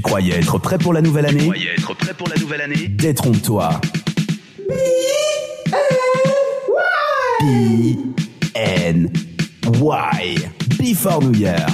Tu croyais être prêt pour la nouvelle année Croyez être prêt pour la nouvelle année Détrompe-toi. B-N-Y. Before New Year.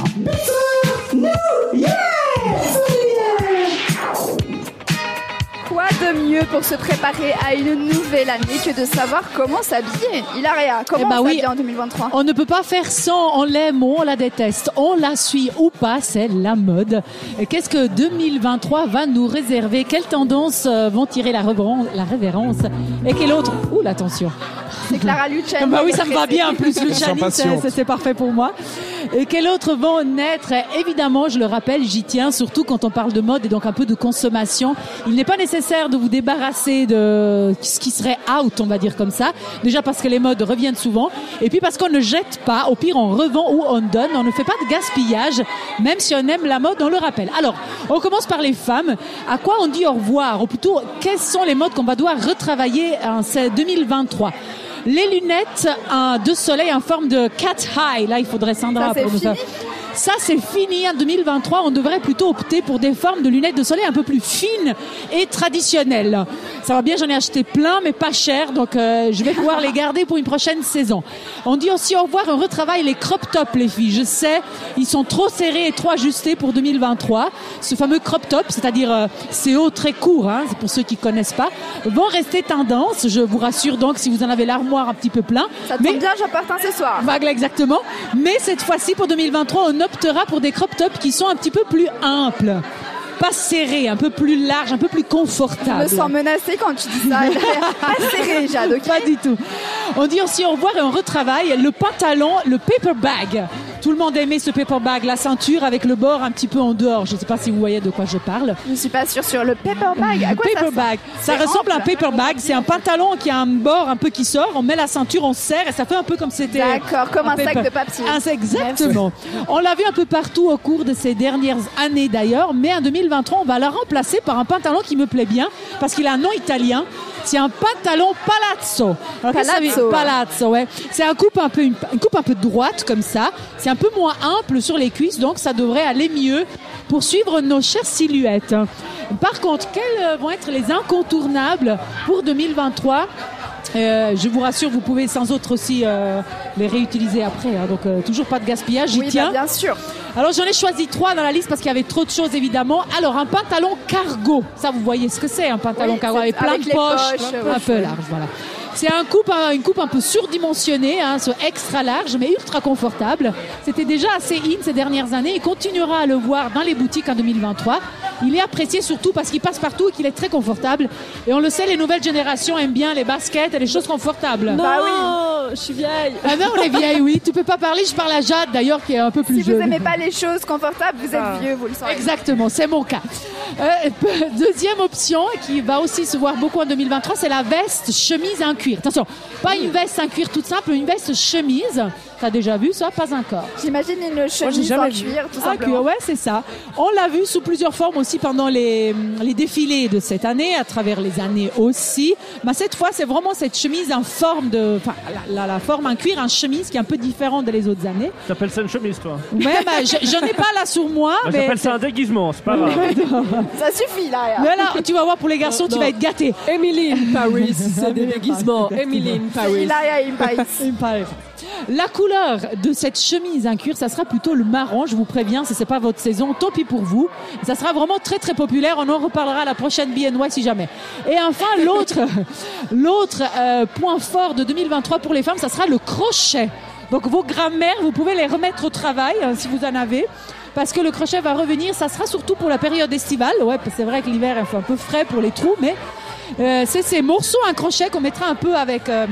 Pour se préparer à une nouvelle année. Que de savoir comment s'habiller Hilaria, comment Eh ben oui. en 2023 On ne peut pas faire sans, on l'aime ou on la déteste, on la suit ou pas, c'est la mode. Qu'est-ce que 2023 va nous réserver? Quelles tendances euh, vont tirer la, révérence, la révérence? Et quelle autre? Ouh, l'attention. C'est Clara Luciani. Bah oui, ça me va bien en plus, Luciani, c'est parfait pour moi. Et quels autres vont naître Évidemment, je le rappelle, j'y tiens, surtout quand on parle de mode et donc un peu de consommation. Il n'est pas nécessaire de vous débarrasser de ce qui serait out, on va dire comme ça. Déjà parce que les modes reviennent souvent, et puis parce qu'on ne jette pas, au pire on revend ou on donne, on ne fait pas de gaspillage, même si on aime la mode, on le rappelle. Alors, on commence par les femmes. À quoi on dit au revoir? Ou plutôt, quelles sont les modes qu'on va devoir retravailler en ce 2023 les lunettes de soleil en forme de cat high. Là, il faudrait Sandra Ça, c'est Ça, c'est fini. En 2023, on devrait plutôt opter pour des formes de lunettes de soleil un peu plus fines et traditionnelles. Ça va bien, j'en ai acheté plein, mais pas cher. Donc, euh, je vais pouvoir les garder pour une prochaine saison. On dit aussi au revoir, on retravaille les crop tops, les filles. Je sais, ils sont trop serrés et trop ajustés pour 2023. Ce fameux crop top, c'est-à-dire euh, ces hauts très courts, hein, c'est pour ceux qui connaissent pas, vont rester tendance. Je vous rassure donc, si vous en avez l'armoire un petit peu plein. Ça tombe bien, j'apporte un ce soir. Vague, exactement. Mais cette fois-ci, pour 2023, on optera pour des crop tops qui sont un petit peu plus amples. Pas serrés, un peu plus larges, un peu plus Je me sens menacée quand tu dis ça. Pas serré, Jade, ok Pas du tout. On dit aussi au revoir et on retravaille le pantalon, le paper bag. Tout le monde aimait ce paper bag, la ceinture avec le bord un petit peu en dehors. Je ne sais pas si vous voyez de quoi je parle. Je ne suis pas sûre sur le paper bag. À quoi ça paper sert bag. Ça ressemble à un paper bag. C'est un pantalon qui a un bord un peu qui sort. On met la ceinture, on serre et ça fait un peu comme c'était. D'accord, comme un sac de papier. Exactement. On l'a vu un peu partout au cours de ces dernières années d'ailleurs. Mais en 2023, on va la remplacer par un pantalon qui me plaît bien parce qu'il a un nom italien. C'est un pantalon palazzo. Alors, ça Palazzo. Palazzo, ouais. C'est un coupe un peu une, une coupe un peu droite comme ça. C'est un peu moins ample sur les cuisses, donc ça devrait aller mieux pour suivre nos chères silhouettes. Par contre, quels euh, vont être les incontournables pour 2023 Euh, je vous rassure, vous pouvez sans autre aussi euh, les réutiliser après. hein. donc euh, toujours pas de gaspillage, j'y Oui, tiens. bah, bien sûr. Alors j'en ai choisi trois dans la liste parce qu'il y avait trop de choses évidemment. Alors un pantalon cargo, ça vous voyez ce que c'est un pantalon Oui, cargo avec plein avec de poches, poches, un peu large, voilà. C'est un coupe, un- une coupe un peu surdimensionnée, hein, ce extra large mais ultra confortable. C'était déjà assez in ces dernières années. Il continuera à le voir dans les boutiques en 2023. Il est apprécié surtout parce qu'il passe partout et qu'il est très confortable. Et on le sait, les nouvelles générations aiment bien les baskets et les choses confortables. Non, Bah oui. Je suis vieille. Ah non, les vieilles, oui. Tu peux pas parler. Je parle à Jade d'ailleurs, qui est un peu plus Si vous jeune. n'aimez pas les choses confortables, vous êtes Ah. vieux, vous le savez. Exactement, c'est mon cas. Euh, deuxième option qui va aussi se voir beaucoup en 2023, c'est la veste chemise en cuir. Attention, pas une veste en cuir toute simple, une veste chemise. T'as déjà vu ça? Pas encore. J'imagine une chemise jamais en vu. cuir, tout Ah, simplement. cuir, ouais, c'est ça. On l'a vu sous plusieurs formes aussi pendant les, les défilés de cette année, à travers les années aussi. Mais cette fois, c'est vraiment cette chemise en forme de, enfin, la, la- la forme en cuir, en chemise qui est un peu différente des autres années. T'appelles ça une chemise, toi? Ouais, bah, je- j'en ai pas là sur moi, Moi, mais. J'appelle ça un déguisement, c'est pas grave. Ça suffit, là. Mais là, tu vas voir pour les garçons, tu Non. vas être gâté. Emily in Paris, c'est des déguisements. Emily in Paris. Il me paraît. La couleur de cette chemise en cuir, ça sera plutôt le marron, je vous préviens, si c'est pas votre saison, tant pis pour vous. Ça sera vraiment très très populaire, on en reparlera à la prochaine BNY si jamais. Et enfin, l'autre l'autre euh, point fort de 2023 pour les femmes, ça sera le crochet. Donc vos grammaires, vous pouvez les remettre au travail euh, si vous en avez. Parce que le crochet va revenir, ça sera surtout pour la période estivale. Ouais, c'est vrai que l'hiver, fait un peu frais pour les trous, mais euh, c'est ces morceaux en crochet qu'on mettra un peu avec euh,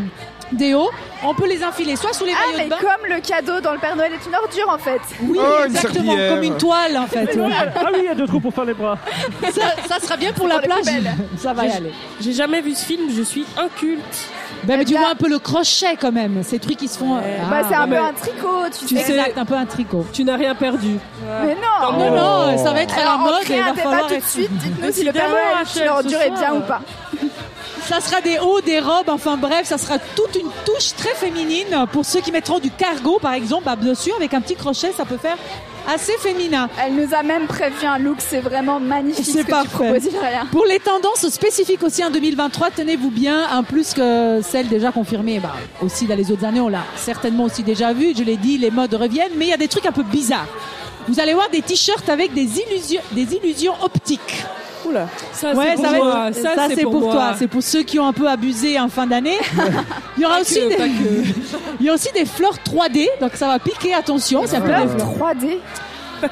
des hauts. On peut les enfiler soit sous les Ah, maillots mais de bain. comme le cadeau dans le Père Noël est une ordure, en fait. Oui, Oh, exactement, comme une toile en fait. ouais. Ah oui, il y a deux trous pour faire les bras. ça, ça sera bien pour la pour plage. Ça va y aller. J'ai jamais vu ce film, je suis inculte. Ben, mais tu bien- vois un peu le crochet quand même, ces trucs qui se font. Ah, bah, c'est un peu un tricot, tu, Tu sais. exact, un peu un tricot. Tu n'as rien perdu. Mais non Non, non, ça va être à la mode. entrez et il va débat falloir tout de suite. Dites-nous si le Père Noël est une ordure est bien ou pas. Ça sera des hauts, des robes, enfin bref, ça sera toute une touche très féminine. Pour ceux qui mettront du cargo, par exemple, bah, bien sûr, avec un petit crochet, ça peut faire assez féminin. Elle nous a même prévu un look, c'est vraiment magnifique C'est ce que parfait. tu proposes. Pour les tendances spécifiques aussi en 2023, tenez-vous bien, en plus que celles déjà confirmées, bah, aussi dans les autres années, on l'a certainement aussi déjà vu. Je l'ai dit, les modes reviennent, mais il y a des trucs un peu bizarres. Vous allez voir des t-shirts avec des illusions, des illusions optiques. Oula, ça Ouais, c'est pour ça va moi. être- Ça, c'est pour, moi. toi. C'est pour ceux qui ont un peu abusé en fin d'année. Il y aura aussi que, des, il y a aussi des fleurs 3D, donc ça va piquer. Attention, ça peut Fleur être 3D.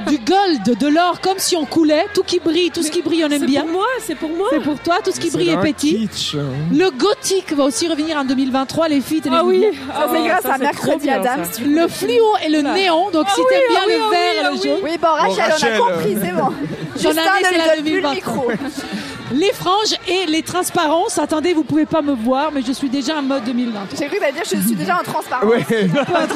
Du gold, de l'or, comme si on coulait, tout qui brille, tout ce qui brille, on aime C'est bien. pour moi, c'est pour moi. C'est pour toi, tout ce qui C'est brille est petit. kitsch. Le gothique va aussi revenir en 2023, les filles. tenez-vous Ah oui, c'est grâce à c'est Mercredi bien, Adams. Le fluo et le néon, donc si Ah oui, t'aimes bien ah le ah vert ah le jaune. Oui, bon, Rachel, on a compris, c'est bon. C'est lui la donne plus le 2023. micro. Les franges et les transparences. Attendez, vous pouvez pas me voir, mais je suis déjà en mode 2020. J'ai cru que dire je suis déjà en transparence. Ouais. En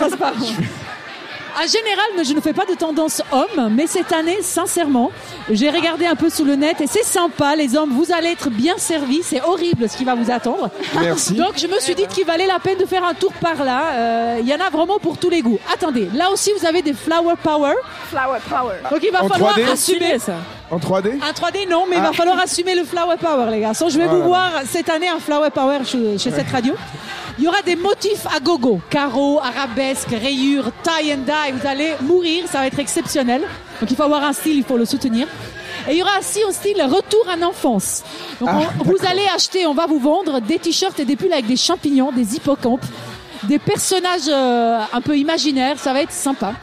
général, mais je ne fais pas de tendance homme, mais cette année, sincèrement, j'ai regardé un peu sur le net et c'est sympa, les hommes, vous allez être bien servis, c'est horrible ce qui va vous attendre. Merci. Donc je me suis dit qu'il valait la peine de faire un tour par là. Euh, Il y en a vraiment pour tous les goûts. Attendez, là aussi vous avez des flower power. Flower power. Donc il va En falloir 3D? assumer ça. En 3D Un 3D non, mais il va Ah. falloir assumer le flower power les garçons. Je vais Voilà. vous voir cette année un flower power chez, chez cette radio. Il y aura des motifs à gogo, carreaux, arabesques, rayures, tie and dye. Vous allez mourir, ça va être exceptionnel. Donc il faut avoir un style, il faut le soutenir. Et il y aura aussi un style retour en enfance. Donc Ah, on- vous allez acheter, on va vous vendre des t-shirts et des pulls avec des champignons, des hippocampes, des personnages euh, un peu imaginaires. Ça va être sympa.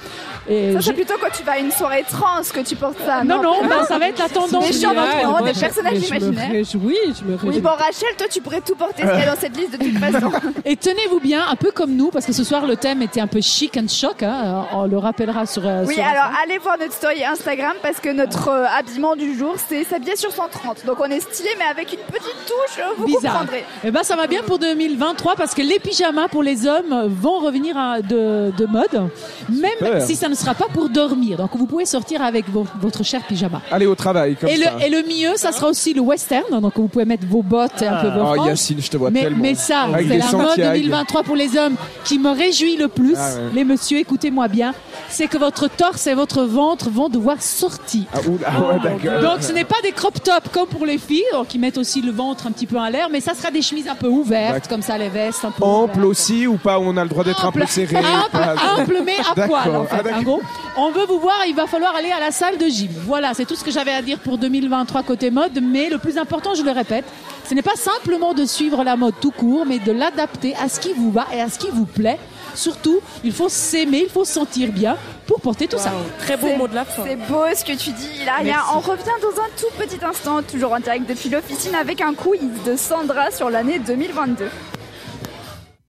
Et Ça, c'est plutôt quand tu vas à une soirée trans que tu portes ça. Non, non, bah, ça va être la tendance. Des d'enfants, moi, des personnages Je imaginaires. me réjouis, je me Oui, réjouis. bon, Rachel, toi, tu pourrais tout porter ce qu'il y a dans cette liste de toute façon. Et tenez-vous bien, un peu comme nous, parce que ce soir le thème était un peu chic and choc. Hein, on le rappellera sur. euh, Oui, sur alors allez voir notre story Instagram parce que notre euh, habillement du jour, c'est s'habiller sur 130. Donc on est stylé, mais avec une petite touche, euh, vous bizarre. comprendrez. Eh ben, ça va bien pour 2023 parce que les pyjamas pour les hommes vont revenir à- de, de mode, même Super. si ça ne sera pas pour dormir. Donc vous pouvez sortir avec vos- votre cher pyjama. Allez au travail, comme Et le, ça. et le mieux, ça sera aussi le western. Donc vous pouvez mettre vos bottes et un peu vos Oh. Yacine, je te vois Mais, tellement. mais ça, Avec c'est la mode Santiago. 2023 pour les hommes qui me réjouit le plus. Ah ouais. Les messieurs, écoutez-moi bien. C'est que votre torse et votre ventre vont devoir sortir. Ah, oula, ah ouais, d'accord. Donc ce n'est pas des crop tops comme pour les filles, donc qui mettent aussi le ventre un petit peu en l'air, mais ça sera des chemises un peu ouvertes, D'accord. comme ça les vestes un peu Ample ouvertes. aussi ou pas On a le droit d'être un peu Ample, serré ample, pas- ample, mais à D'accord. poil en fait. Ah, d'accord. en gros, on veut vous voir, il va falloir aller à la salle de gym. Voilà, c'est tout ce que j'avais à dire pour 2023 côté mode, mais le plus important, je le répète, ce n'est pas simplement de suivre la mode tout court, mais de l'adapter à ce qui vous va et à ce qui vous plaît. Surtout, il faut s'aimer, il faut se sentir bien pour porter tout ça. Très beau C'est- mot de la fin. C'est beau ce que tu dis, Hilaria. On revient dans un tout petit instant, toujours en direct depuis l'officine, avec un quiz de Sandra sur l'année 2022.